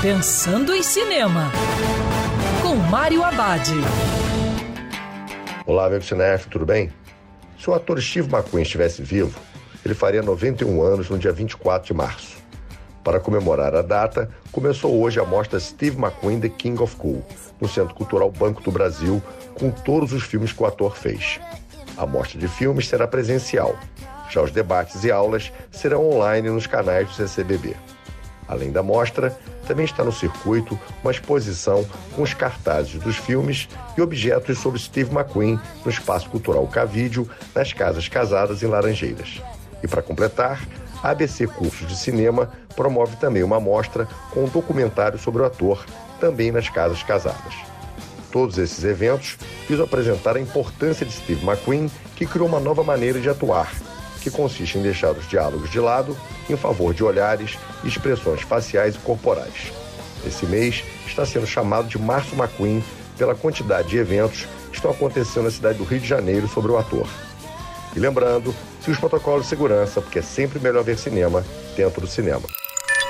Pensando em Cinema, com Mário Abad. Olá, amigo cinéfilo, tudo bem? Se o ator Steve McQueen estivesse vivo, ele faria 91 anos no dia 24 de março. Para comemorar a data, começou hoje a mostra Steve McQueen The King of Cool, no Centro Cultural Banco do Brasil, com todos os filmes que o ator fez. A mostra de filmes será presencial. Já os debates e aulas serão online nos canais do CCBB. Além da mostra, também está no circuito uma exposição com os cartazes dos filmes e objetos sobre Steve McQueen no Espaço Cultural Cavídeo, nas Casas Casadas em Laranjeiras. E para completar, a ABC Cursos de Cinema promove também uma mostra com um documentário sobre o ator, também nas Casas Casadas. Todos esses eventos visam apresentar a importância de Steve McQueen, que criou uma nova maneira de atuar, que consiste em deixar os diálogos de lado em favor de olhares expressões faciais e corporais. Esse mês está sendo chamado de Março McQueen pela quantidade de eventos que estão acontecendo na cidade do Rio de Janeiro sobre o ator. E lembrando, se os protocolos de segurança, porque é sempre melhor ver cinema dentro do cinema.